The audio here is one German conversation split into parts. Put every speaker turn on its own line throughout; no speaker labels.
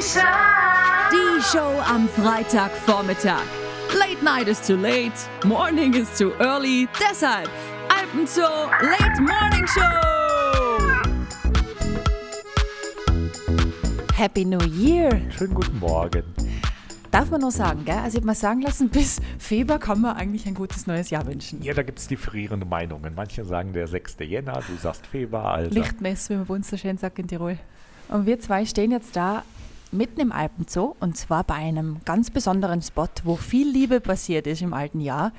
Sunshine.
Die Show am Freitagvormittag. Late night is too late, morning is too early. Deshalb Alpenzoo Late Morning Show.
Happy New Year!
Schönen guten Morgen.
Darf man nur sagen, gell? Also ich habe mal sagen lassen, bis Februar kann man eigentlich ein gutes neues Jahr wünschen.
Ja, da gibt es differierende Meinungen. Manche sagen der 6. Jänner, du sagst Februar, also.
Lichtmess, wie man bei uns so schön sagt in Tirol. Und wir zwei stehen jetzt da mitten im Alpenzoo und zwar bei einem ganz besonderen Spot, wo viel Liebe passiert ist im alten Jahr,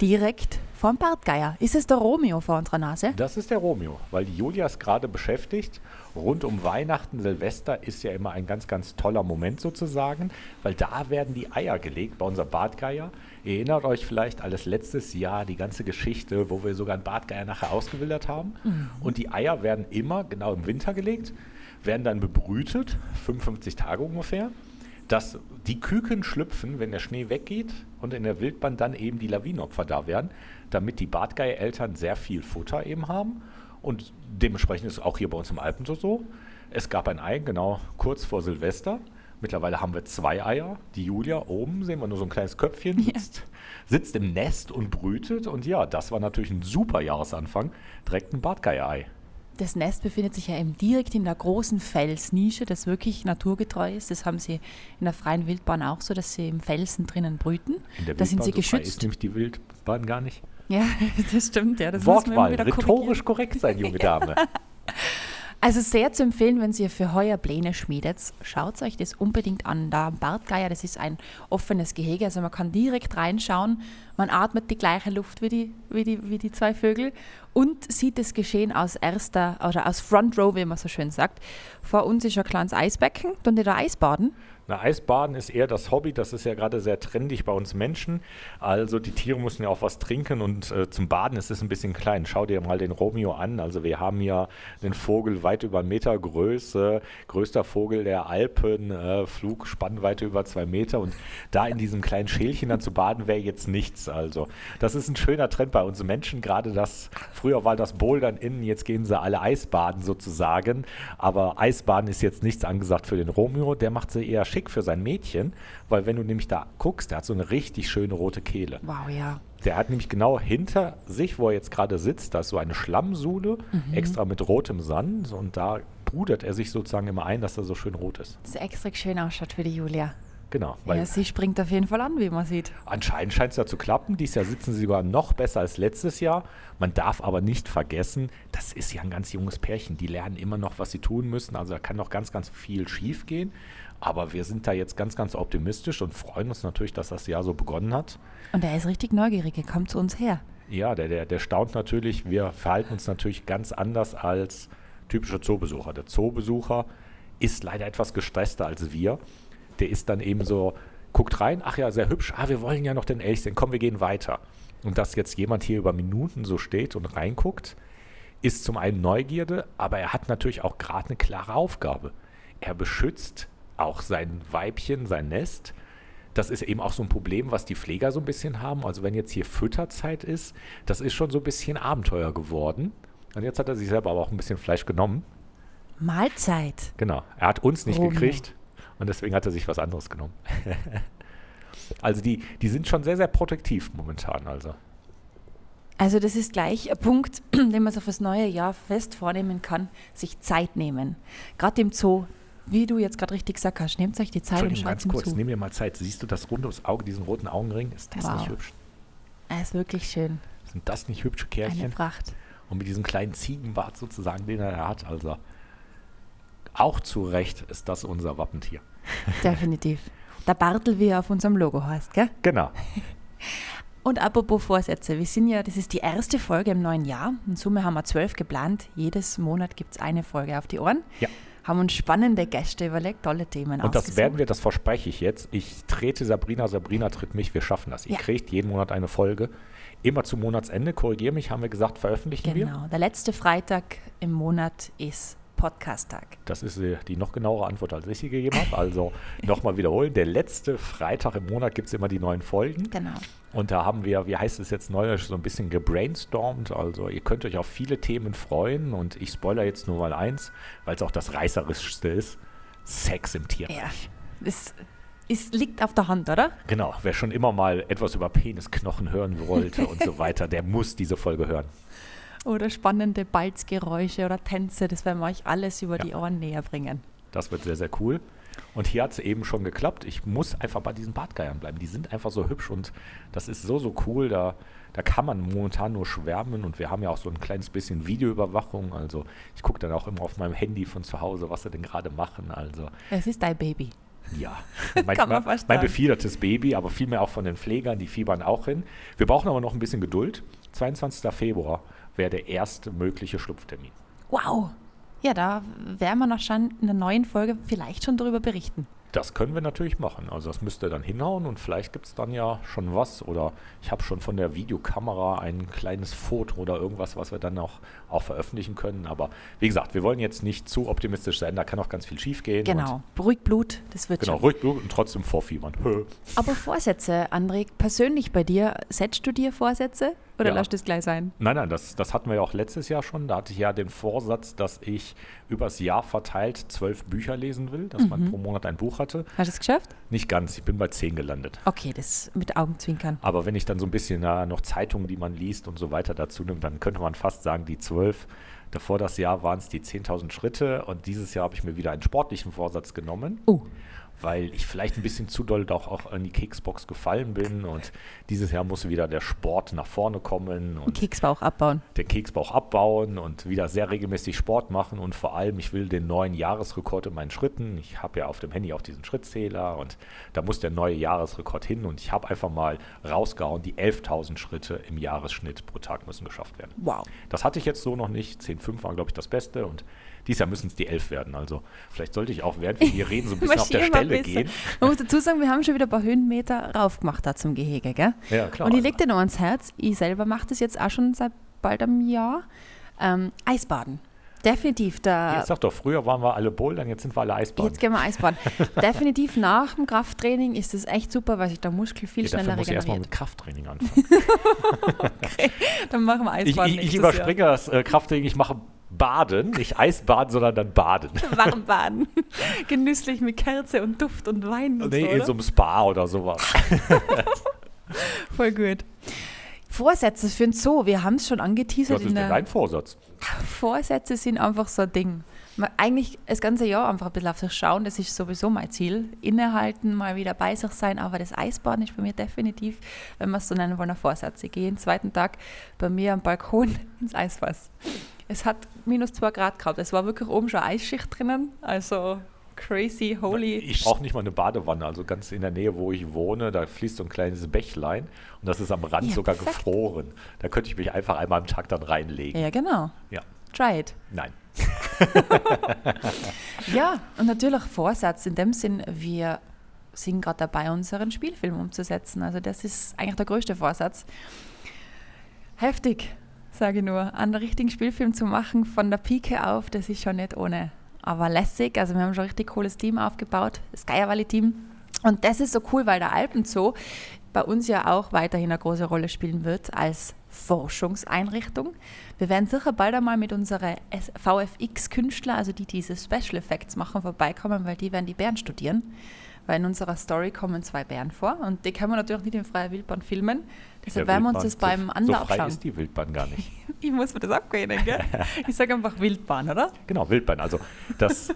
direkt vorm Bartgeier. Ist es der Romeo vor unserer Nase?
Das ist der Romeo, weil die Julia ist gerade beschäftigt. Rund um Weihnachten, Silvester ist ja immer ein ganz, ganz toller Moment sozusagen, weil da werden die Eier gelegt bei unserem Bartgeier. Ihr erinnert euch vielleicht alles letztes Jahr, die ganze Geschichte, wo wir sogar einen Bartgeier nachher ausgewildert haben. Und die Eier werden immer genau im Winter gelegt, werden dann bebrütet, 55 Tage ungefähr dass die Küken schlüpfen, wenn der Schnee weggeht und in der Wildbahn dann eben die Lawinenopfer da werden, damit die Bartgeier-Eltern sehr viel Futter eben haben. Und dementsprechend ist es auch hier bei uns im Alpen so so. Es gab ein Ei, genau kurz vor Silvester. Mittlerweile haben wir zwei Eier. Die Julia oben, sehen wir nur so ein kleines Köpfchen, sitzt, sitzt im Nest und brütet. Und ja, das war natürlich ein super Jahresanfang. Direkt ein Bartgeier-Ei.
Das Nest befindet sich ja eben direkt in der großen Felsnische, das wirklich naturgetreu ist. Das haben sie in der freien Wildbahn auch so, dass sie im Felsen drinnen brüten.
In der
da sind sie
so frei ist
geschützt.
nämlich die Wildbahn gar nicht.
Ja, das stimmt, ja. Das muss man immer
Wortwahl,
wieder
rhetorisch korrekt sein, junge Dame.
Also sehr zu empfehlen, wenn ihr für heuer Pläne schmiedet, schaut euch das unbedingt an. Da am Bartgeier, das ist ein offenes Gehege, also man kann direkt reinschauen, man atmet die gleiche Luft wie die, wie die, wie die zwei Vögel und sieht das Geschehen aus erster, oder aus Front Row, wie man so schön sagt. Vor uns ist ein kleines Eisbecken, dann da Eisbaden.
Na, Eisbaden ist eher das Hobby, das ist ja gerade sehr trendig bei uns Menschen. Also die Tiere müssen ja auch was trinken und äh, zum Baden ist es ein bisschen klein. Schau dir mal den Romeo an. Also wir haben ja einen Vogel weit über einen Meter Größe, größter Vogel der Alpen, äh, Flugspannweite über zwei Meter und da in diesem kleinen Schälchen dann zu baden wäre jetzt nichts. Also das ist ein schöner Trend bei uns Menschen, gerade das, früher war das Bouldern innen, jetzt gehen sie alle Eisbaden sozusagen. Aber Eisbaden ist jetzt nichts angesagt für den Romeo, der macht sie eher schick für sein Mädchen, weil wenn du nämlich da guckst, der hat so eine richtig schöne rote Kehle.
Wow, ja.
Der hat nämlich genau hinter sich, wo er jetzt gerade sitzt, da ist so eine Schlammsuhle, extra mit rotem Sand und da pudert er sich sozusagen immer ein, dass er so schön rot ist.
Das extra schön ausschaut für die Julia.
Genau, weil
Ja, sie springt auf jeden Fall an, wie man sieht.
anscheinend scheint es ja zu klappen. Dieses Jahr sitzen sie sogar noch besser als letztes Jahr. Man darf aber nicht vergessen, das ist ja ein ganz junges Pärchen. Die lernen immer noch, was sie tun müssen. Also da kann noch ganz, ganz viel schief gehen. Aber wir sind da jetzt ganz, ganz optimistisch und freuen uns natürlich, dass das Jahr so begonnen hat.
Und er ist richtig neugierig, er kommt zu uns her.
Ja, der, der, der staunt natürlich. Wir verhalten uns natürlich ganz anders als typische Zoobesucher. Der Zoobesucher ist leider etwas gestresster als wir. Der ist dann eben so, guckt rein, ach ja, sehr hübsch, ah, wir wollen ja noch den Elch sehen, komm, wir gehen weiter. Und dass jetzt jemand hier über Minuten so steht und reinguckt, ist zum einen Neugierde, aber er hat natürlich auch gerade eine klare Aufgabe. Er beschützt auch sein Weibchen, sein Nest. Das ist eben auch so ein Problem, was die Pfleger so ein bisschen haben. Also wenn jetzt hier Fütterzeit ist, das ist schon so ein bisschen Abenteuer geworden. Und jetzt hat er sich selber aber auch ein bisschen Fleisch genommen.
Mahlzeit.
Genau. Er hat uns nicht
Romeo.
gekriegt und deswegen hat er sich was anderes genommen. also die, die sind schon sehr, sehr protektiv momentan. Also.
Also das ist gleich ein Punkt, den man so fürs neue Jahr fest vornehmen kann, sich Zeit nehmen. Gerade im Zoo, wie du jetzt gerade richtig gesagt hast, nehmt euch die Zeit und
Entschuldigung,
schaut
ganz kurz,
zu.
nimm dir mal Zeit. Siehst du das runde ums Auge, diesen roten Augenring? Ist das
Wow.
nicht hübsch?
Er ist wirklich schön.
Sind das nicht hübsche
Eine
Kerlchen?
Pracht.
Und mit diesem kleinen Ziegenbart sozusagen, den er hat. Also auch zu Recht ist das unser Wappentier.
Definitiv. Der Bartel, wie er auf unserem Logo heißt, gell?
Genau.
Und apropos Vorsätze, wir sind ja, das ist die erste Folge im neuen Jahr. In Summe haben wir zwölf geplant. Jedes Monat gibt es eine Folge auf die Ohren.
Ja.
Haben uns spannende Gäste überlegt, tolle Themen
Und das
ausgesucht.
werden wir, das verspreche ich jetzt. Ich trete Sabrina, Sabrina tritt mich, wir schaffen das. Ihr
Ja.
kriegt jeden Monat eine Folge. Immer zum Monatsende, korrigiere mich, haben wir gesagt, veröffentlichen wir.
Genau. Der letzte Freitag im Monat ist Podcast-Tag.
Das ist äh, die noch genauere Antwort, als ich sie gegeben habe. Also nochmal wiederholen. Der letzte Freitag im Monat gibt es immer die neuen Folgen.
Genau.
Und da haben wir, wie heißt es jetzt neulich, so ein bisschen gebrainstormt. Also ihr könnt euch auf viele Themen freuen. Und ich spoiler jetzt nur mal eins, weil es auch das reißerischste ist. Sex im Tierreich.
Ja. Das ist, liegt auf der Hand, oder?
Genau, wer schon immer mal etwas über Penisknochen hören wollte und so weiter, der muss diese Folge hören.
Oder spannende Balzgeräusche oder Tänze, das werden wir euch alles über
Ja.
die Ohren näher bringen.
Das wird sehr, sehr cool. Und hier hat es eben schon geklappt. Ich muss einfach bei diesen Bartgeiern bleiben. Die sind einfach so hübsch und das ist so, so cool. Da, da kann man momentan nur schwärmen und wir haben ja auch so ein kleines bisschen Videoüberwachung. Also ich gucke dann auch immer auf meinem Handy von zu Hause, was sie denn gerade machen. Also
Es ist dein Baby.
ja, mein,
Kann man
mein,
fast
mein befiedertes Baby, aber vielmehr auch von den Pflegern, die fiebern auch hin. Wir brauchen aber noch ein bisschen Geduld. 22. Februar wäre der erste mögliche Schlupftermin.
Wow. Ja, da werden wir noch schon in der neuen Folge vielleicht schon darüber berichten.
Das können wir natürlich machen. Also das müsste dann hinhauen und vielleicht gibt es dann ja schon was. Oder ich habe schon von der Videokamera ein kleines Foto oder irgendwas, was wir dann auch, auch veröffentlichen können. Aber wie gesagt, wir wollen jetzt nicht zu optimistisch sein. Da kann auch ganz viel schief gehen.
Genau. Beruhigt Blut, das wird
genau,
schon.
ruhig Blut und trotzdem vorfiebern.
Aber Vorsätze, André, persönlich bei dir, setzt du dir Vorsätze oder
Ja.
lässt es gleich sein?
Nein, nein, das, das hatten wir ja auch letztes Jahr schon. Da hatte ich ja den Vorsatz, dass ich übers Jahr verteilt zwölf Bücher lesen will, dass man pro Monat ein Buch hatte.
Hast du es geschafft?
Nicht ganz, ich bin bei zehn gelandet.
Okay, das mit Augenzwinkern.
Aber wenn ich dann so ein bisschen na, noch Zeitungen, die man liest und so weiter dazu nimmt, dann könnte man fast sagen, die zwölf. Davor das Jahr waren es die 10.000 Schritte und dieses Jahr habe ich mir wieder einen sportlichen Vorsatz genommen,
Oh,
weil ich vielleicht ein bisschen zu doll doch auch an die Keksbox gefallen bin und dieses Jahr muss wieder der Sport nach vorne kommen und
Keksbauch abbauen.
den Keksbauch abbauen und wieder sehr regelmäßig Sport machen und vor allem, ich will den neuen Jahresrekord in meinen Schritten. Ich habe ja auf dem Handy auch diesen Schrittzähler und da muss der neue Jahresrekord hin und ich habe einfach mal rausgehauen, die 11.000 Schritte im Jahresschnitt pro Tag müssen geschafft werden.
Wow.
Das hatte ich jetzt so noch nicht. 10,5 war, glaube ich, das Beste und dieses Jahr müssen es die 11 werden. Also vielleicht sollte ich auch, während wir hier reden, so ein bisschen auf der Stelle gehen.
Man muss dazu sagen, wir haben schon wieder ein paar Höhenmeter raufgemacht da zum Gehege, gell?
Ja, klar.
Und ich
also-
leg dir noch ans Herz, ich selber mache das jetzt auch schon seit bald einem Jahr. Ähm, Eisbaden. Definitiv. Da,
Jetzt sag doch, früher waren wir alle Bouldern, jetzt sind wir alle Eisbahn.
jetzt gehen wir Eisbaden. Definitiv nach dem Krafttraining ist das echt super, weil sich der Muskel viel
Ja,
schneller
muss ich erstmal
regeneriert.
mit Krafttraining anfangen.
Dann machen wir
Ich,
Eisbaden
ich, ich
nächstes
überspringe das äh, Krafttraining, ich mache Baden, nicht Eisbaden, sondern dann Baden.
Jahr. Warmbaden. Genüsslich mit Kerze und Duft und Wein und
nee,
so,
in so einem Spa oder sowas.
Voll gut. Vorsätze für den Zoo, wir haben es schon angeteasert.
Was ist denn dein Vorsatz?
Vorsätze sind einfach so ein Ding. Man- Eigentlich das ganze Jahr einfach ein bisschen auf sich schauen, das ist sowieso mein Ziel. Innehalten, mal wieder bei sich sein, aber das Eisbaden ist bei mir definitiv, wenn wir es so nennen wollen, ein Vorsatz. Ich gehe jeden zweiten Tag bei mir am Balkon ins Eisfass. Es hat minus zwei Grad gehabt, es war wirklich oben schon Eisschicht drinnen, also crazy, holy.
Ich brauche nicht mal eine Badewanne, also ganz in der Nähe, wo ich wohne, da fließt so ein kleines Bächlein und das ist am Rand
Ja,
sogar
perfekt.
gefroren. Da könnte ich mich einfach einmal am Tag dann reinlegen.
ja, genau.
Ja.
Try it.
Nein.
Ja, und natürlich Vorsatz in dem Sinn, wir sind gerade dabei, unseren Spielfilm umzusetzen. Also das ist eigentlich der größte Vorsatz. Heftig, sage ich nur. Einen richtigen Spielfilm zu machen von der Pike auf, das ist schon nicht ohne. Aber lässig, also wir haben schon ein richtig cooles Team aufgebaut, das Geierwalli-Team. Und das ist so cool, weil der Alpenzoo bei uns ja auch weiterhin eine große Rolle spielen wird als Forschungseinrichtung. Wir werden sicher bald einmal mit unseren VFX-Künstler, also die diese Special Effects machen, vorbeikommen, weil die werden die Bären studieren. Weil in unserer Story kommen zwei Bären vor und die können wir natürlich nicht in freier Wildbahn filmen.
Der
werden wir uns das beim
so,
Ander
so frei ist die Wildbahn gar nicht.
Ich muss mir das abgewöhnen, gell? Ich sage einfach Wildbahn, oder?
Genau, Wildbahn. Also das,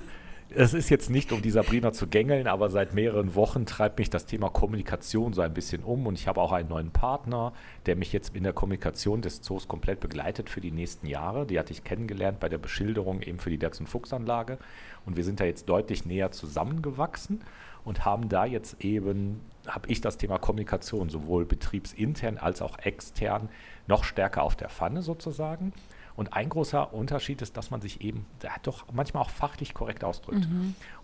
es ist jetzt nicht, um die Sabrina zu gängeln, aber seit mehreren Wochen treibt mich das Thema Kommunikation so ein bisschen um und ich habe auch einen neuen Partner, der mich jetzt in der Kommunikation des Zoos komplett begleitet für die nächsten Jahre. Die hatte ich kennengelernt bei der Beschilderung eben für die Dachs- und Fuchsanlage und wir sind da jetzt deutlich näher zusammengewachsen und haben da jetzt eben, habe ich das Thema Kommunikation sowohl betriebsintern als auch extern noch stärker auf der Pfanne sozusagen. Und ein großer Unterschied ist, dass man sich eben ja, doch manchmal auch fachlich korrekt ausdrückt.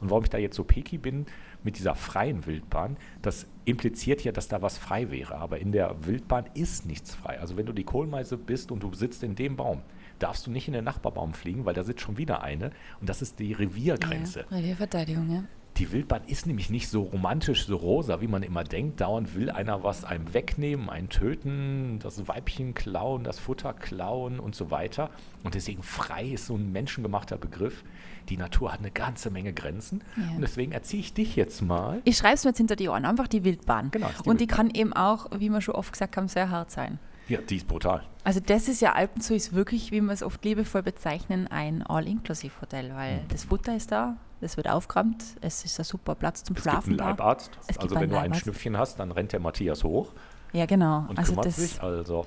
Und warum ich da jetzt so picky bin mit dieser freien Wildbahn, das impliziert ja, dass da was frei wäre. Aber in der Wildbahn ist nichts frei. Also wenn du die Kohlmeise bist und du sitzt in dem Baum, darfst du nicht in den Nachbarbaum fliegen, weil da sitzt schon wieder eine. Und das ist die Reviergrenze.
Ja, Revierverteidigung, ja.
Die Wildbahn ist nämlich nicht so romantisch, so rosa, wie man immer denkt. Dauernd will einer was einem wegnehmen, einen töten, das Weibchen klauen, das Futter klauen und so weiter. Und deswegen frei ist so ein menschengemachter Begriff. Die Natur hat eine ganze Menge Grenzen.
Ja.
Und deswegen erziehe ich dich jetzt mal.
Ich schreibe es mir jetzt hinter die Ohren, einfach die Wildbahn.
Genau, die
Und die
Wildbahn.
kann eben auch, wie wir schon oft gesagt haben, sehr hart sein.
Ja, die ist brutal.
Also das ist ja Alpenzoo ist wirklich, wie wir es oft liebevoll bezeichnen, ein All-Inclusive-Hotel, weil
Mhm.
das Futter ist da, es wird aufgeräumt, es ist ein super Platz zum
Es gibt
Schlafen
einen
da.
Leibarzt.
Es gibt
Also
einen
wenn du ein
Leibarzt.
Schnüffchen hast, dann rennt der Matthias hoch
Ja, genau.
und
also
kümmert
das,
sich. Also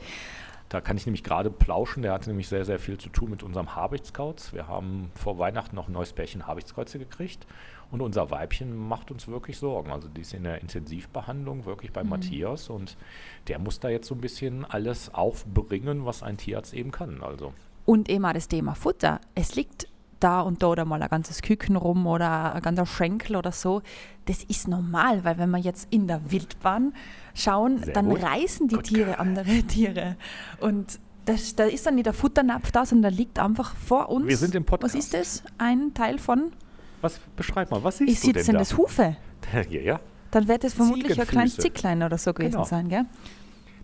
da kann ich nämlich gerade plauschen. Der hatte nämlich sehr, sehr viel zu tun mit unserem Habichtscouts. Wir haben vor Weihnachten noch ein neues Pärchen Habichtskreuze gekriegt. Und unser Weibchen macht uns wirklich Sorgen. Also die ist in der Intensivbehandlung wirklich
Mhm.
bei Matthias und der muss da jetzt so ein bisschen alles aufbringen, was ein Tierarzt eben kann. Also
Und eben auch das Thema Futter. Es liegt da und da oder mal ein ganzes Küken rum oder ein ganzer Schenkel oder so. Das ist normal, weil wenn wir jetzt in der Wildbahn schauen,
Sehr
dann
gut.
reißen die
Gut.
Tiere andere Tiere. Und das, da ist dann nicht der Futternapf da, sondern der liegt einfach vor uns.
Wir sind im Podcast.
Was ist das? Ein Teil von?
Was beschreib mal, was siehst
Ist
du denn
denn
da?
das Hufe?
ja, ja.
Dann wird es vermutlich ein kleines. Zicklein oder so gewesen
Genau.
sein, gell?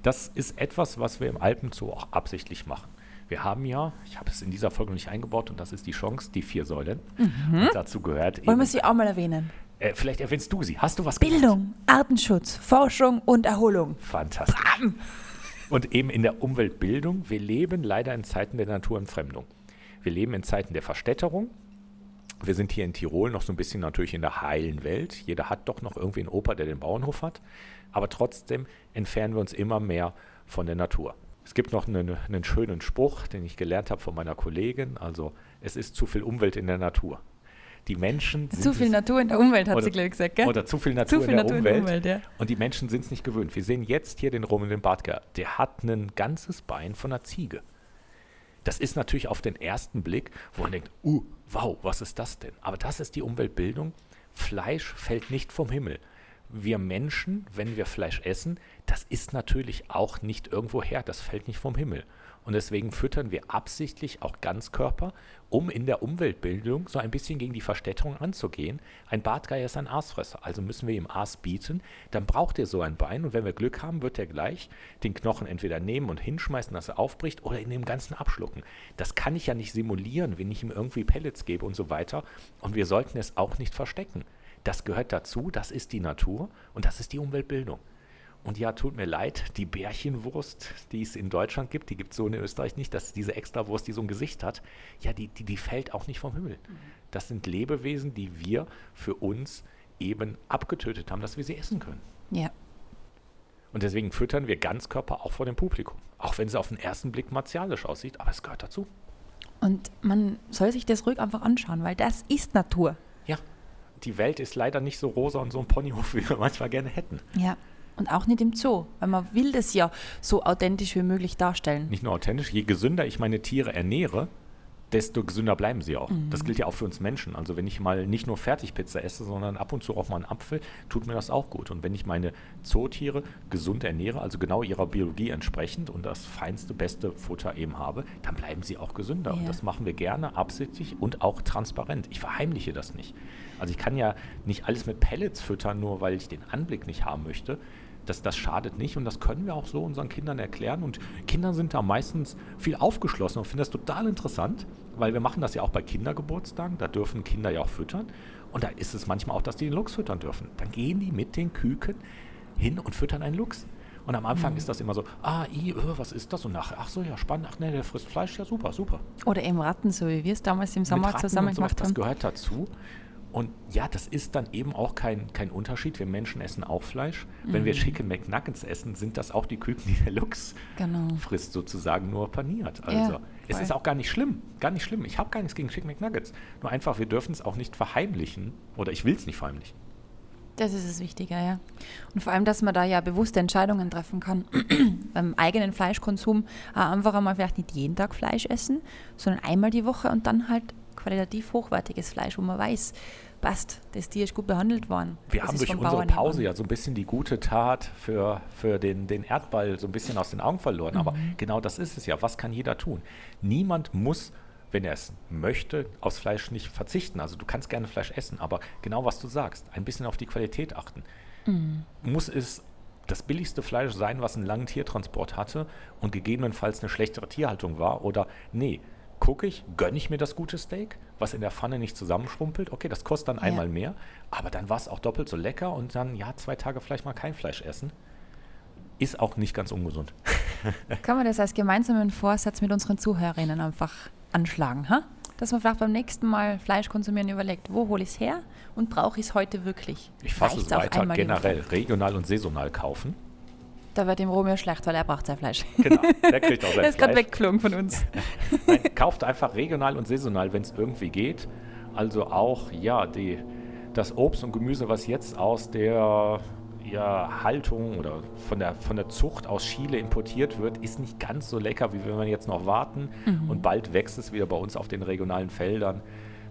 Das ist etwas, was wir im Alpenzoo auch absichtlich machen. Wir haben ja, ich habe es in dieser Folge nicht eingebaut und das ist die Chance, die vier Säulen. Und dazu gehört
Mhm. Wollen wir sie auch mal erwähnen?
äh, vielleicht erwähnst du sie. Hast du was gemacht?
Bildung, Artenschutz, Forschung und Erholung.
Fantastisch. Und eben in der Umweltbildung, wir leben leider in Zeiten der Naturentfremdung. Wir leben in Zeiten der Verstädterung. Wir sind hier in Tirol noch so ein bisschen natürlich in der heilen Welt. Jeder hat doch noch irgendwie einen Opa, der den Bauernhof hat. Aber trotzdem entfernen wir uns immer mehr von der Natur. Es gibt noch einen, einen schönen Spruch, den ich gelernt habe von meiner Kollegin. Also, es ist zu viel Umwelt in der Natur. Die Menschen sind
Zu viel Natur in der Umwelt, hat
Oder-
sie gleich gesagt, gell?
oder zu viel Natur,
Zu viel
in, der
Natur in
Umwelt.
der Umwelt, ja.
Und die Menschen sind es nicht gewöhnt. Wir sehen jetzt hier den Roman den Bartger. Der hat ein ganzes Bein von einer Ziege. Das ist natürlich auf den ersten Blick, wo man denkt, uh, wow, was ist das denn? Aber das ist die Umweltbildung. Fleisch fällt nicht vom Himmel. Wir Menschen, wenn wir Fleisch essen, das ist natürlich auch nicht irgendwo her, das fällt nicht vom Himmel. Und deswegen füttern wir absichtlich auch Ganzkörper, um in der Umweltbildung so ein bisschen gegen die Verstädterung anzugehen. Ein Bartgeier ist ein Aasfresser, also müssen wir ihm Aas bieten. Dann braucht er so ein Bein und wenn wir Glück haben, wird er gleich den Knochen entweder nehmen und hinschmeißen, dass er aufbricht oder in dem Ganzen abschlucken. Das kann ich ja nicht simulieren, wenn ich ihm irgendwie Pellets gebe und so weiter. Und wir sollten es auch nicht verstecken. Das gehört dazu, das ist die Natur und das ist die Umweltbildung. Und ja, tut mir leid, die Bärchenwurst, die es in Deutschland gibt, die gibt es so in Österreich nicht, das ist diese Extrawurst, die so ein Gesicht hat, ja, die, die, die fällt auch nicht vom Himmel. Das sind Lebewesen, die wir für uns eben abgetötet haben, dass wir sie essen können.
Ja.
Und deswegen füttern wir Ganzkörper auch vor dem Publikum. Auch wenn es auf den ersten Blick martialisch aussieht, aber es gehört dazu.
Und man soll sich das ruhig einfach anschauen, weil das ist Natur.
Ja, die Welt ist leider nicht so rosa und so ein Ponyhof, wie wir manchmal gerne hätten.
Ja. Und auch nicht im Zoo, weil man will das ja so authentisch wie möglich darstellen.
nicht nur authentisch, je gesünder ich meine Tiere ernähre, desto gesünder bleiben sie auch. Das gilt ja auch für uns Menschen. Also wenn ich mal nicht nur Fertigpizza esse, sondern ab und zu auch mal einen Apfel, tut mir das auch gut. Und wenn ich meine Zootiere gesund ernähre, also genau ihrer Biologie entsprechend und das feinste, beste Futter eben habe, dann bleiben sie auch gesünder. Und
Ja.
das machen wir gerne absichtlich und auch transparent. Ich verheimliche das nicht. Also ich kann ja nicht alles mit Pellets füttern, nur weil ich den Anblick nicht haben möchte. Das, das schadet nicht und das können wir auch so unseren Kindern erklären. Und Kinder sind da meistens viel aufgeschlossen und finden das total interessant, weil wir machen das ja auch bei Kindergeburtstagen. Da dürfen Kinder ja auch füttern. Und da ist es manchmal auch, dass die den Luchs füttern dürfen. Dann gehen die mit den Küken hin und füttern einen Luchs. Und am Anfang ist das immer so, ah, i, äh, was ist das? Und nachher, ach so, ja, spannend, ach ne, der frisst Fleisch, ja super, super.
Oder eben Ratten, so wie wir es damals im Sommer zusammen gemacht
Das
haben.
gehört dazu. Und ja, das ist dann eben auch kein, kein Unterschied. Wir Menschen essen auch Fleisch. Wenn
Mhm.
wir Chicken McNuggets essen, sind das auch die Küken, die der Luchs
Genau.
frisst, sozusagen nur paniert. Also
Ja,
es ist auch gar nicht schlimm. Gar nicht schlimm. Ich habe gar nichts gegen Chicken McNuggets. Nur einfach, wir dürfen es auch nicht verheimlichen. Oder ich will es nicht verheimlichen.
Das ist das Wichtige, ja. Und vor allem, dass man da ja bewusste Entscheidungen treffen kann. Beim eigenen Fleischkonsum auch einfach einmal vielleicht nicht jeden Tag Fleisch essen, sondern einmal die Woche und dann halt qualitativ hochwertiges Fleisch, wo man weiß, passt, das Tier ist gut behandelt worden.
Wir
das
haben durch unsere
Bauern
Pause ja so ein bisschen die gute Tat für, für den, den Erdball so ein bisschen aus den Augen verloren. Aber
Mhm.
genau das ist es ja. Was kann jeder tun? Niemand muss, wenn er es möchte, aufs Fleisch nicht verzichten. Also du kannst gerne Fleisch essen, aber genau was du sagst, ein bisschen auf die Qualität achten.
Mhm.
Muss es das billigste Fleisch sein, was einen langen Tiertransport hatte und gegebenenfalls eine schlechtere Tierhaltung war? Oder nee, gucke ich, gönne ich mir das gute Steak, was in der Pfanne nicht zusammenschrumpelt? Okay, das kostet dann
Ja.
einmal mehr, aber dann war es auch doppelt so lecker und dann, ja, zwei Tage vielleicht mal kein Fleisch essen. Ist auch nicht ganz ungesund.
Kann man das als gemeinsamen Vorsatz mit unseren Zuhörerinnen einfach anschlagen, ha? Dass man vielleicht beim nächsten Mal Fleisch konsumieren überlegt, wo hole ich es her und brauche ich es heute wirklich?
Ich fasse es
Reicht's
weiter, generell regional und saisonal kaufen.
Da wird dem Romeo schlecht, weil er braucht sein Fleisch.
Genau, der kriegt auch sein
er ist gerade
Fleisch.
weggeflogen von uns.
Nein, kauft einfach regional und saisonal, wenn es irgendwie geht. Also auch, ja, die, das Obst und Gemüse, was jetzt aus der ja, Haltung oder von der, von der Zucht aus Chile importiert wird, ist nicht ganz so lecker, wie wenn wir jetzt noch warten. Und bald wächst es wieder bei uns auf den regionalen Feldern.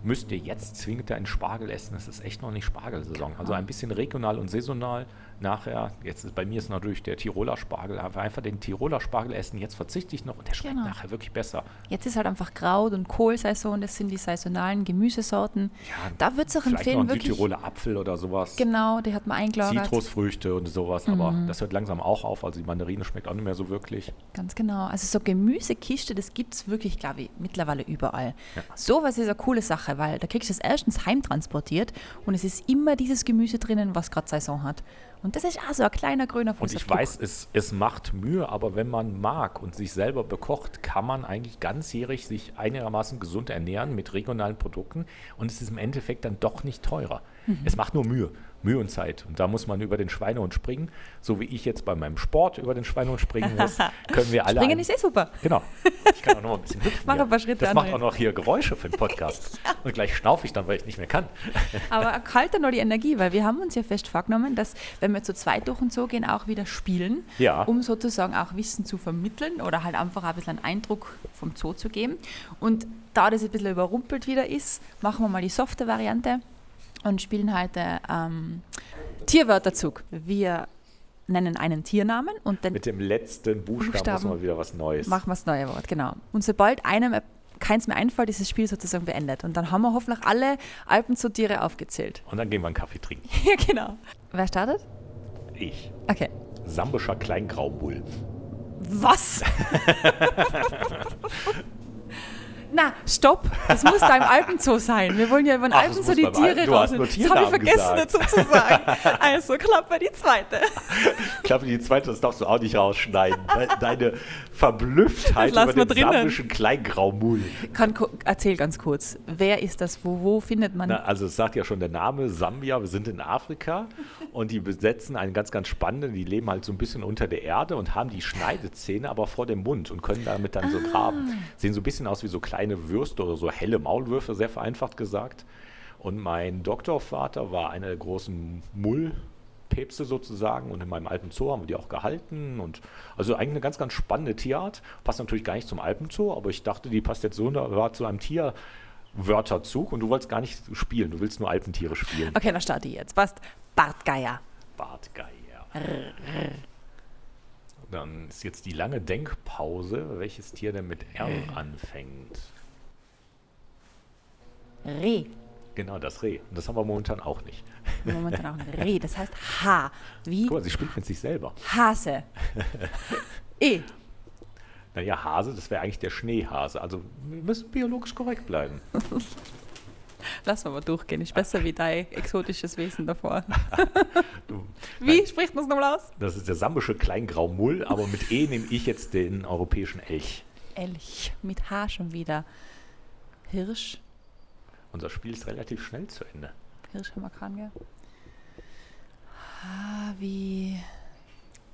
Müsst ihr jetzt zwingend einen Spargel essen? Es ist echt noch nicht Spargelsaison. Also ein bisschen regional und saisonal. Nachher, jetzt ist bei mir ist natürlich der Tiroler Spargel, aber einfach den Tiroler Spargel essen. Jetzt verzichte ich noch und der schmeckt
Genau.
nachher wirklich besser.
Jetzt ist halt einfach Kraut- und Kohlsaison, das sind die saisonalen Gemüsesorten.
Ja,
da würde es auch
noch
empfehlen,
ein
wirklich.
Südtiroler Apfel oder sowas.
Genau, die hat man eingelagert.
Zitrusfrüchte und sowas, aber
Mhm.
das hört langsam auch auf. Also die Mandarine schmeckt auch nicht mehr so wirklich.
Ganz genau. Also so Gemüsekiste, das gibt es wirklich, glaube ich, mittlerweile überall.
Ja.
Sowas ist eine coole Sache, weil da kriegst du es erstens heimtransportiert und es ist immer dieses Gemüse drinnen, was gerade Saison hat. Und das ist auch so ein kleiner grüner
Und ich weiß, es, es macht Mühe, aber wenn man mag und sich selber bekocht, kann man eigentlich ganzjährig sich einigermaßen gesund ernähren mit regionalen Produkten und es ist im Endeffekt dann doch nicht teurer.
Mhm.
Es macht nur Mühe, Mühe und Zeit. Und da muss man über den Schweinehund springen, so wie ich jetzt bei meinem Sport über den Schweinehund springen muss, können wir alle.
Springen ist eh super.
Genau. Ich kann auch noch mal ein bisschen hüpfen.
Mach ein paar Schritte,
Das macht auch noch hier Geräusche für den Podcast. Und gleich schnaufe ich dann, weil ich nicht mehr kann.
Aber er dann noch die Energie, weil wir haben uns ja fest vorgenommen, dass wenn wir zu zweit durch und so gehen, auch wieder spielen,
Ja.
um sozusagen auch Wissen zu vermitteln oder halt einfach ein bisschen einen Eindruck vom Zoo zu geben. Und da das ein bisschen überrumpelt wieder ist, machen wir mal die softe Variante und spielen heute ähm, Tierwörterzug. Wir nennen einen Tiernamen und dann
Mit dem letzten Buchstaben,
Buchstaben.
muss man wieder was Neues.
machen wir das neue Wort, genau. Und sobald einem keins mehr einfällt, ist das Spiel sozusagen beendet. Und dann haben wir hoffentlich alle Alpenzoo-Tiere aufgezählt.
Und dann gehen wir einen Kaffee trinken.
Ja, genau. Wer startet?
Ich.
Okay.
Sambischer Kleingraubull.
Was? Na, stopp! Das muss da im Alpenzoo sein. Wir wollen ja über den
Ach,
Alpenzoo die
Al-
Tiere
hast
raus. Das habe ich vergessen dazu zu sagen. Also, Klappe die zweite.
Ich glaube, die zweite, das darfst du auch nicht rausschneiden. De- Deine Verblüfftheit über den
drinnen.
sambischen.
Kann, ko- erzähl ganz kurz. Wer ist das? Wo, wo findet man?
Na, also es sagt ja schon der Name Sambia, wir sind in Afrika und die besetzen einen ganz, ganz spannenden, die leben halt so ein bisschen unter der Erde und haben die Schneidezähne aber vor dem Mund und können damit dann so graben. Sehen so ein bisschen aus wie so kleine Würste oder so helle Maulwürfe, sehr vereinfacht gesagt. Und mein Doktorvater war einer der großen Mullpäpste sozusagen und in meinem alten Zoo haben wir die auch gehalten und also eigentlich eine ganz, ganz spannende Tierart. Passt natürlich gar nicht zum Alpenzoo, aber ich dachte, die passt jetzt so wunderbar zu einem Tier. Wörterzug und du wolltest gar nicht spielen, du willst nur Alpentiere spielen.
Okay, dann starte ich jetzt. Passt. Bartgeier.
Bartgeier. Dann ist jetzt die lange Denkpause, welches Tier denn mit R anfängt.
Reh.
Genau, das Reh. Und das haben wir momentan auch nicht.
Momentan auch ein Reh. Das heißt H. Wie
Guck mal, sie spielt mit sich selber.
Hase. E.
Naja, Hase, das wäre eigentlich der Schneehase. Also wir müssen biologisch korrekt bleiben.
Lass mal durchgehen. Ist besser wie dein exotisches Wesen davor.
Du,
Wie
Nein,
spricht man es nochmal aus?
das ist der sambische Kleingraumull, aber mit E nehme ich jetzt den europäischen Elch.
Elch. Mit H schon wieder. Hirsch.
Unser Spiel ist relativ schnell zu Ende.
Hirsch haben wir keinen, gell? Wie.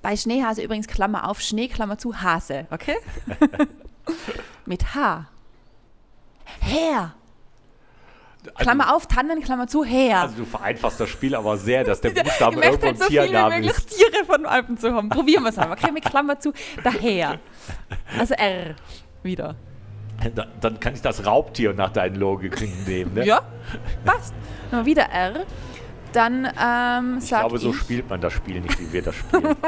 Bei Schneehase übrigens Klammer auf, Schnee, Klammer zu, Hase, okay? Mit H. Her. Klammer auf, Tannen, Klammer zu, her.
Also du vereinfachst das Spiel aber sehr, dass der
ich
Buchstabe irgendwo
halt
ein
so viele
Tiernamen
möglich
ist.
Tiere von Alpen zu haben. Probieren wir es einmal. Okay, mit Klammer zu, daher. Also R. Wieder.
Dann, dann kann ich das Raubtier nach deinen Logiken nehmen. Ne?
Ja, passt. Mal wieder R. Dann ähm,
Ich
sag
glaube, so
ich,
spielt man das Spiel nicht, wie wir das spielen.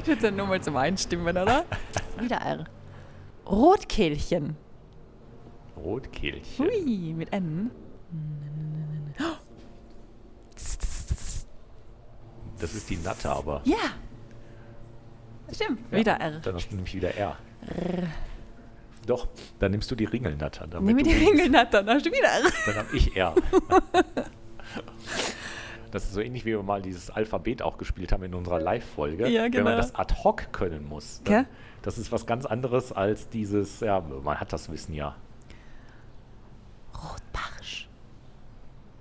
Ich würde dann nur mal zum Einstimmen, oder? wieder R. Rotkehlchen.
Rotkehlchen.
Hui, mit N.
Das ist die Natte, aber
Ja. Stimmt, wieder R.
dann hast du nämlich wieder R. Doch, dann nimmst du die Ringelnatter.
Nimm die. Ringelnatter, dann hast du wieder R.
Dann habe ich R. Das ist so ähnlich, wie wir mal dieses Alphabet auch gespielt haben in unserer Live-Folge.
Ja,
Wenn
genau.
man das ad hoc können muss. Dann, das ist was ganz anderes als dieses, ja, man hat das Wissen ja.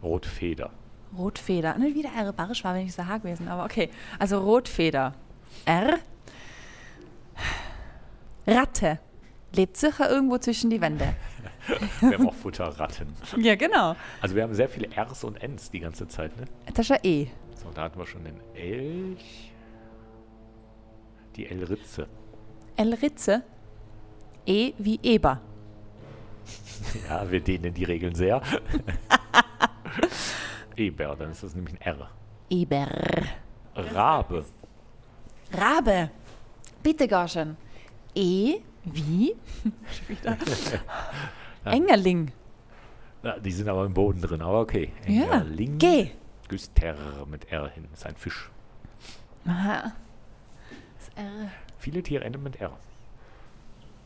Rotfeder.
Rotfeder. Ne, wieder R. Barsch war wenigstens ein Haar gewesen, aber okay. Also Rotfeder. R. Ratte. Lebt sicher irgendwo zwischen die Wände.
Wir haben auch Futterratten.
Ja, genau.
Also wir haben sehr viele Rs und Ns die ganze Zeit, ne?
Das ist ja E.
So, da hatten wir schon den Elch. Die Elritze.
L-Ritze. E wie Eber.
Ja, wir dehnen die Regeln sehr. Eber, dann ist das nämlich ein R.
Eber.
Rabe.
Rabe. Bitte, Garschen. E wie? Engerling.
Ja, die sind aber im Boden drin, aber okay.
Ja.
Engerling.
G.
Güster mit R hin. Ist ein Fisch.
Aha. Das R
Viele Tiere enden mit R.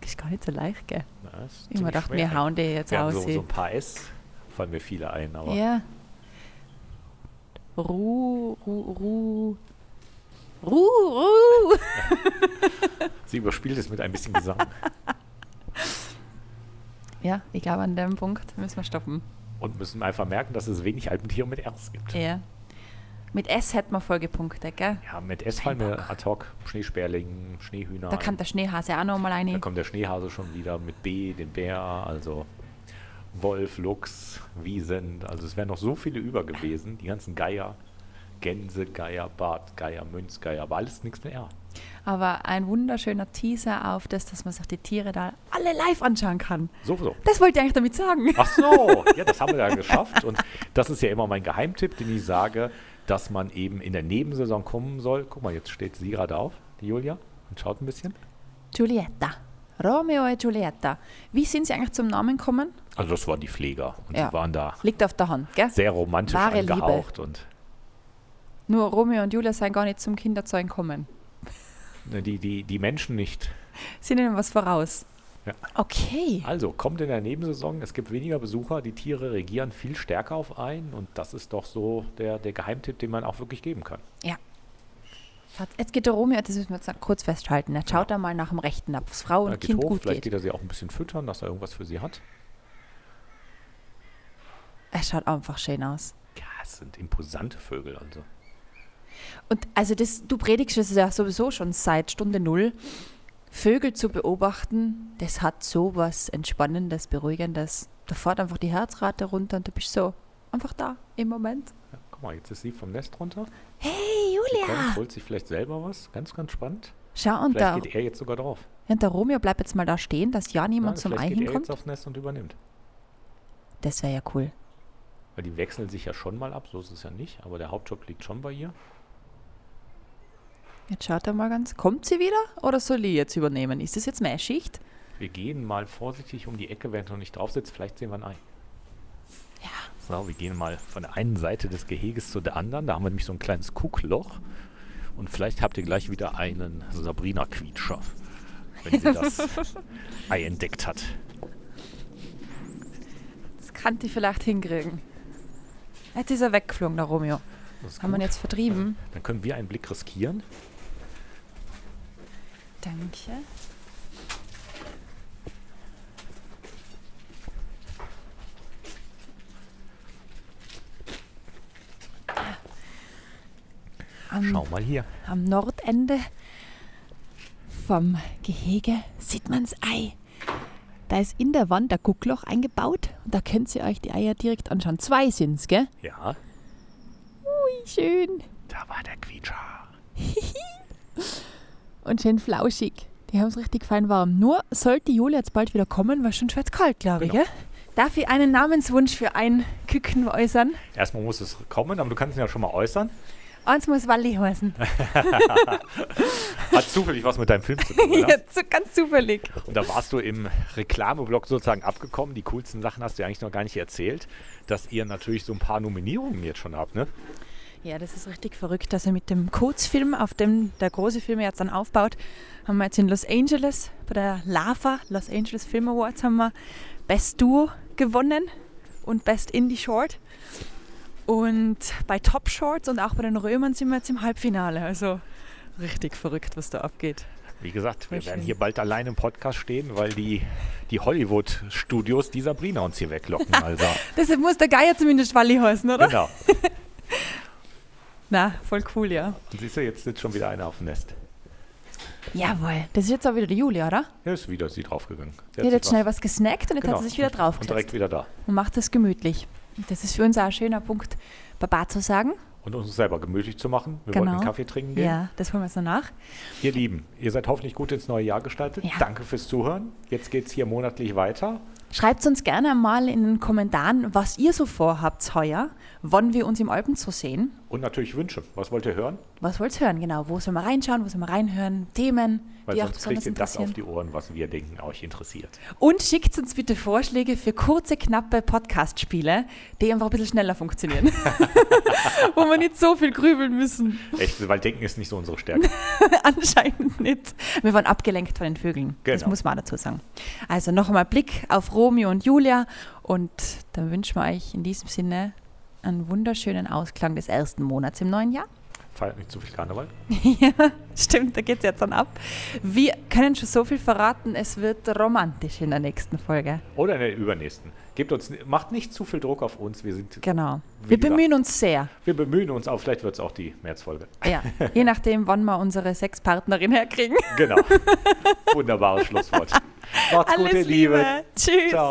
ist gar nicht so leicht, gell?
Na,
Ich dachte,
schwer.
wir hauen die jetzt
Wir haben
aus.
so, so ein paar S, fallen mir viele ein, aber
ja. Ru, Ru, Ru. Ru, Ru.
sie überspielt es mit ein bisschen Gesang.
Ja, ich glaube, an dem Punkt müssen wir stoppen.
Und müssen einfach merken, dass es wenig Alpentiere mit Rs gibt.
Ja. Mit S hätten wir Folgepunkte, gell?
Ja, mit S fallen mir ad hoc Schneesperling, Schneehühner
Da
ein.
kann der Schneehase auch noch mal
Da
rein.
kommt der Schneehase schon wieder mit B, den Bär, also Wolf, Luchs, Wiesent. Also es wären noch so viele über gewesen. Die ganzen Geier, Gänse, Geier, Bartgeier, Münzgeier, aber alles nichts mit R.
Aber ein wunderschöner Teaser auf das, dass man sich die Tiere da alle live anschauen kann.
So, so.
Das wollte ich eigentlich damit sagen.
Ach so, ja, das haben wir ja geschafft. Und das ist ja immer mein Geheimtipp, den ich sage, dass man eben in der Nebensaison kommen soll. Guck mal, jetzt steht sie gerade auf, die Julia, und schaut ein bisschen.
Giulietta. Romeo und Giulietta. Wie sind sie eigentlich zum Namen gekommen?
Also das waren die Pfleger und
Ja.
die waren da
Liegt auf der Hand, gell?
sehr romantisch
Wahre Liebe.
angehaucht und
Nur Romeo und Julia seien gar nicht zum Kinderzeugen kommen.
ne, die, die, die Menschen nicht.
Sind ihnen was voraus?
Ja.
Okay.
Also kommt in der Nebensaison, es gibt weniger Besucher, die Tiere reagieren viel stärker auf einen und das ist doch so der, der Geheimtipp, den man auch wirklich geben kann.
Ja. Jetzt geht der Romeo, das müssen wir jetzt kurz festhalten. Jetzt schaut er mal nach dem Rechten ab, was Frau und
geht
Kind
hoch,
gut
vielleicht
geht.
geht er sie auch ein bisschen füttern, dass er irgendwas für sie hat.
Er schaut einfach schön aus.
Ja, es sind imposante Vögel also.
Und also das, du predigst es ja sowieso schon seit Stunde Null. Vögel zu beobachten, das hat so was Entspannendes, Beruhigendes. Da fährt einfach die Herzrate runter und du bist so einfach da im Moment.
Guck mal, jetzt ist sie vom Nest runter.
Hey,
Sie kommt,
Julia!
holt sich vielleicht selber was. Ganz, ganz spannend.
Schau, und
Vielleicht
der,
geht er jetzt sogar drauf.
und der Romeo bleibt jetzt mal da stehen, dass ja niemand
Ja,
zum Ei
vielleicht geht er
hinkommt.
jetzt aufs Nest und übernimmt.
Das wäre ja cool.
Weil die wechseln sich ja schon mal ab, so ist es ja nicht. Aber der Hauptjob liegt schon bei ihr.
Jetzt schaut er mal ganz. Kommt sie wieder oder soll ich jetzt übernehmen? Ist das jetzt meine Schicht?
Wir gehen mal vorsichtig um die Ecke, während er noch nicht drauf sitzt. Vielleicht sehen wir ein Ei.
Ja.
So, wir gehen mal von der einen Seite des Geheges zu der anderen. Da haben wir nämlich so ein kleines Guckloch. Und vielleicht habt ihr gleich wieder einen Sabrina-Quietscher, wenn sie das Ei entdeckt hat.
Das kann die vielleicht hinkriegen. Jetzt ist er weggeflogen, der Romeo. Haben wir
gut.
jetzt vertrieben?
Dann können wir einen Blick riskieren.
Danke. Am,
Schau mal hier.
am Nordende vom Gehege sieht man das Ei. Da ist in der Wand ein Guckloch eingebaut und da könnt ihr euch die Eier direkt anschauen. Zwei sind's, gell?
Ja,
Ui, schön.
da war der Quietscher.
Und schön flauschig. Die haben es richtig fein warm. Nur sollte Juli jetzt bald wieder kommen, weil schon schwer kalt, glaube ich.
Genau.
Gell? Darf ich einen Namenswunsch für ein Küken äußern?
Erstmal muss es kommen, aber du kannst ihn ja schon mal äußern.
Eins muss Walli heißen.
Hat zufällig was mit deinem Film zu tun, oder?
ja, so ganz zufällig.
Und da warst du im Reklameblock sozusagen abgekommen. Die coolsten Sachen hast du ja eigentlich noch gar nicht erzählt, dass ihr natürlich so ein paar Nominierungen jetzt schon habt, ne?
Ja, das ist richtig verrückt. Also mit dem Kurzfilm, auf dem der große Film jetzt dann aufbaut, haben wir jetzt in Los Angeles bei der LAFA, Los Angeles Film Awards, haben wir Best Duo gewonnen und Best Indie Short. Und bei Top Shorts und auch bei den Römern sind wir jetzt im Halbfinale. Also richtig verrückt, was da abgeht.
Wie gesagt, wir werden hier bald allein im Podcast stehen, weil die, die Hollywood-Studios die Sabrina uns hier weglocken. Also,
Deshalb muss der Geier zumindest Walli heißen, oder?
genau.
Na, voll cool, ja.
Und siehst du, jetzt sitzt schon wieder einer auf dem Nest.
Jawohl. Das ist jetzt auch wieder die Julia, oder?
Ja, ist wieder sie draufgegangen. Sie
Die hat jetzt schnell was gesnackt und jetzt
genau.
hat sie sich wieder
Und
draufgesetzt.
direkt wieder da.
und macht das gemütlich. Das ist für uns auch ein schöner Punkt, Baba zu sagen.
Und uns selber gemütlich zu machen. Wir
Genau.
wollten einen Kaffee trinken gehen.
Ja, das holen wir jetzt noch nach.
Ihr Lieben, ihr seid hoffentlich gut ins neue Jahr gestaltet.
Ja.
Danke fürs Zuhören. Jetzt geht es hier monatlich weiter.
Schreibt uns gerne mal in den Kommentaren, was ihr so vorhabt heuer, wann wir uns im Alpen so sehen.
Und natürlich Wünsche. Was wollt ihr hören?
Was wollt ihr hören? Genau, wo sollen wir reinschauen, wo sollen wir reinhören, Themen,
Weil
die auch
sonst kriegt ihr das auf die Ohren, was wir denken, euch interessiert.
Und schickt uns bitte Vorschläge für kurze, knappe Podcast-Spiele, die einfach ein bisschen schneller funktionieren. wo wir nicht so viel grübeln müssen.
Echt, weil Denken ist nicht so unsere Stärke.
Anscheinend nicht. Wir waren abgelenkt von den Vögeln. Das
Genau.
muss man dazu sagen. Also noch einmal Blick auf Romeo und Julia und dann wünschen wir euch in diesem Sinne einen wunderschönen Ausklang des ersten Monats im neuen Jahr.
Feiert nicht zu viel Karneval.
ja, stimmt, da geht es jetzt dann ab. Wir können schon so viel verraten, es wird romantisch in der nächsten Folge.
Oder in der übernächsten. Gebt uns, macht nicht zu viel Druck auf uns. Wir sind,
Genau. Wir
gesagt.
bemühen uns sehr.
wir bemühen uns, aber vielleicht wird es auch die Märzfolge.
Ja, je nachdem, wann wir unsere Sexpartnerin herkriegen.
Genau. Wunderbares Schlusswort. Macht's gut, ihr
Alles
Lieben.
Liebe. Tschüss.
Ciao.